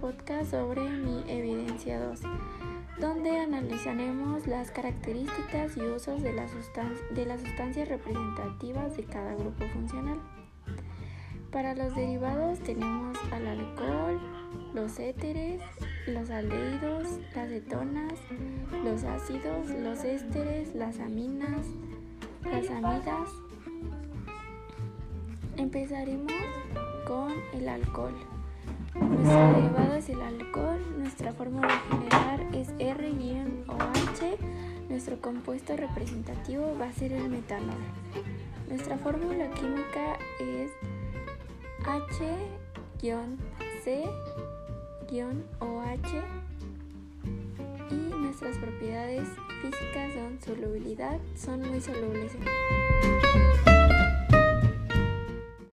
podcast sobre mi evidencia 2, donde analizaremos las características y usos de, de las sustancias representativas de cada grupo funcional. Para los derivados tenemos al alcohol, los éteres, los aldehídos, las cetonas, los ácidos, los ésteres, las aminas, las amidas. Empezaremos con el alcohol. Nuestro derivado es el alcohol, nuestra fórmula general es R-OH, nuestro compuesto representativo va a ser el metanol. Nuestra fórmula química es H-C-OH y nuestras propiedades físicas son solubilidad, son muy solubles. en